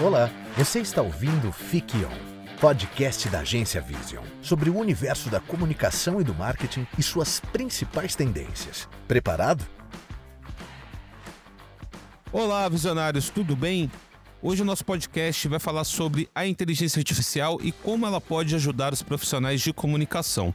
Olá, você está ouvindo Fique On, podcast da agência Vision, sobre o universo da comunicação e do marketing e suas principais tendências. Preparado? Olá, visionários, tudo bem? Hoje o nosso podcast vai falar sobre a inteligência artificial e como ela pode ajudar os profissionais de comunicação.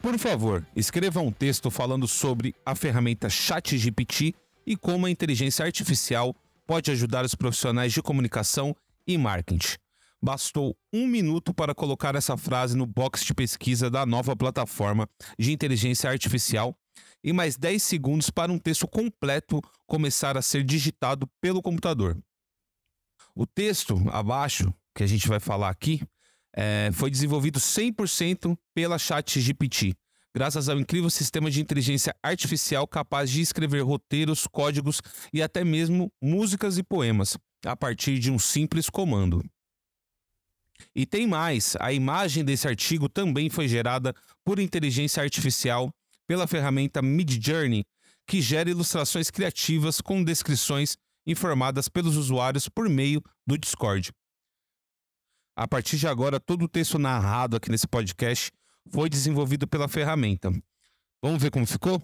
Por favor, escreva um texto falando sobre a ferramenta ChatGPT e como a inteligência artificial pode ajudar os profissionais de comunicação e marketing. Bastou um minuto para colocar essa frase no box de pesquisa da nova plataforma de inteligência artificial e mais 10 segundos para um texto completo começar a ser digitado pelo computador. O texto abaixo, que a gente vai falar aqui, é, foi desenvolvido 100% pela ChatGPT, graças ao incrível sistema de inteligência artificial capaz de escrever roteiros, códigos e até mesmo músicas e poemas a partir de um simples comando. E tem mais: a imagem desse artigo também foi gerada por inteligência artificial pela ferramenta Midjourney, que gera ilustrações criativas com descrições informadas pelos usuários por meio do Discord. A partir de agora, todo o texto narrado aqui nesse podcast foi desenvolvido pela ferramenta. Vamos ver como ficou?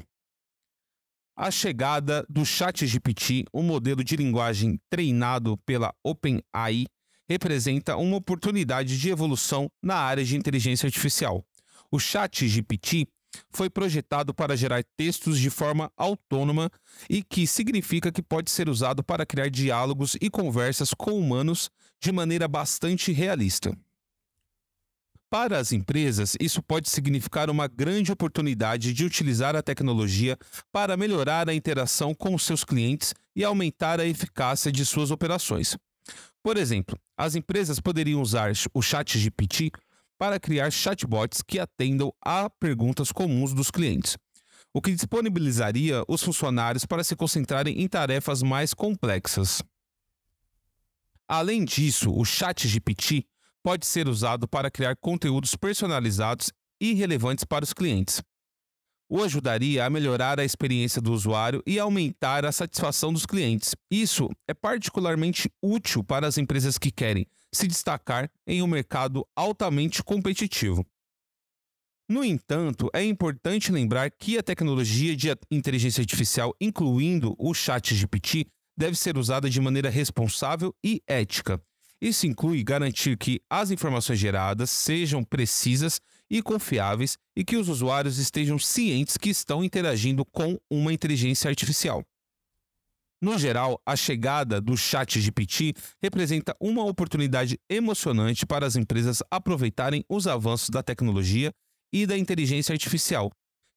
A chegada do ChatGPT, um modelo de linguagem treinado pela OpenAI, representa uma oportunidade de evolução na área de inteligência artificial. O ChatGPT foi projetado para gerar textos de forma autônoma e que significa que pode ser usado para criar diálogos e conversas com humanos de maneira bastante realista. Para as empresas, isso pode significar uma grande oportunidade de utilizar a tecnologia para melhorar a interação com seus clientes e aumentar a eficácia de suas operações. Por exemplo, as empresas poderiam usar o ChatGPT para criar chatbots que atendam a perguntas comuns dos clientes, o que disponibilizaria os funcionários para se concentrarem em tarefas mais complexas. Além disso, o ChatGPT pode ser usado para criar conteúdos personalizados e relevantes para os clientes. O ajudaria a melhorar a experiência do usuário e aumentar a satisfação dos clientes. Isso é particularmente útil para as empresas que querem se destacar em um mercado altamente competitivo. No entanto, é importante lembrar que a tecnologia de inteligência artificial, incluindo o ChatGPT, deve ser usada de maneira responsável e ética. Isso inclui garantir que as informações geradas sejam precisas e confiáveis e que os usuários estejam cientes que estão interagindo com uma inteligência artificial. No geral, a chegada do Chat GPT representa uma oportunidade emocionante para as empresas aproveitarem os avanços da tecnologia e da inteligência artificial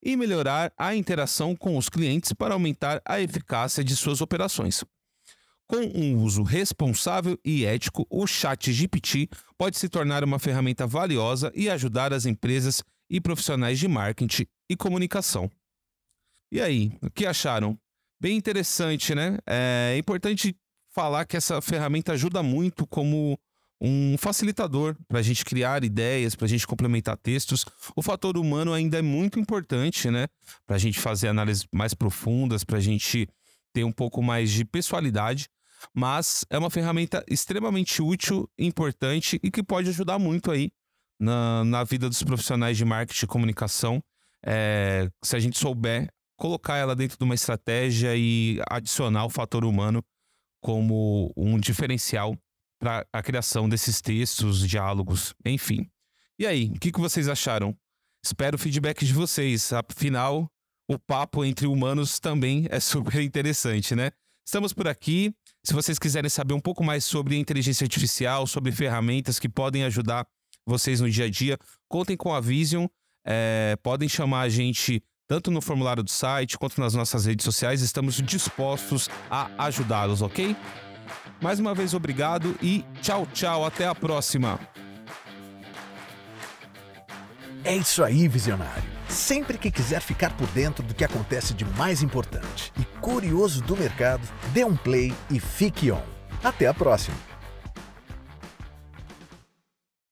e melhorar a interação com os clientes para aumentar a eficácia de suas operações. Com um uso responsável e ético, o Chat GPT pode se tornar uma ferramenta valiosa e ajudar as empresas e profissionais de marketing e comunicação. E aí, o que acharam? Bem interessante, né? É importante falar que essa ferramenta ajuda muito como um facilitador para a gente criar ideias, para a gente complementar textos. O fator humano ainda é muito importante, né? Para a gente fazer análises mais profundas, para a gente ter um pouco mais de pessoalidade mas é uma ferramenta extremamente útil, importante e que pode ajudar muito aí na, na vida dos profissionais de marketing e comunicação. É, se a gente souber colocar ela dentro de uma estratégia e adicionar o fator humano como um diferencial para a criação desses textos, diálogos, enfim. E aí, o que, que vocês acharam? Espero o feedback de vocês. Afinal, o papo entre humanos também é super interessante, né? Estamos por aqui. Se vocês quiserem saber um pouco mais sobre inteligência artificial, sobre ferramentas que podem ajudar vocês no dia a dia, contem com a Vision. É, podem chamar a gente tanto no formulário do site quanto nas nossas redes sociais. Estamos dispostos a ajudá-los, ok? Mais uma vez, obrigado e tchau, tchau. Até a próxima. É isso aí, visionário. Sempre que quiser ficar por dentro do que acontece de mais importante e curioso do mercado, dê um play e fique on. Até a próxima!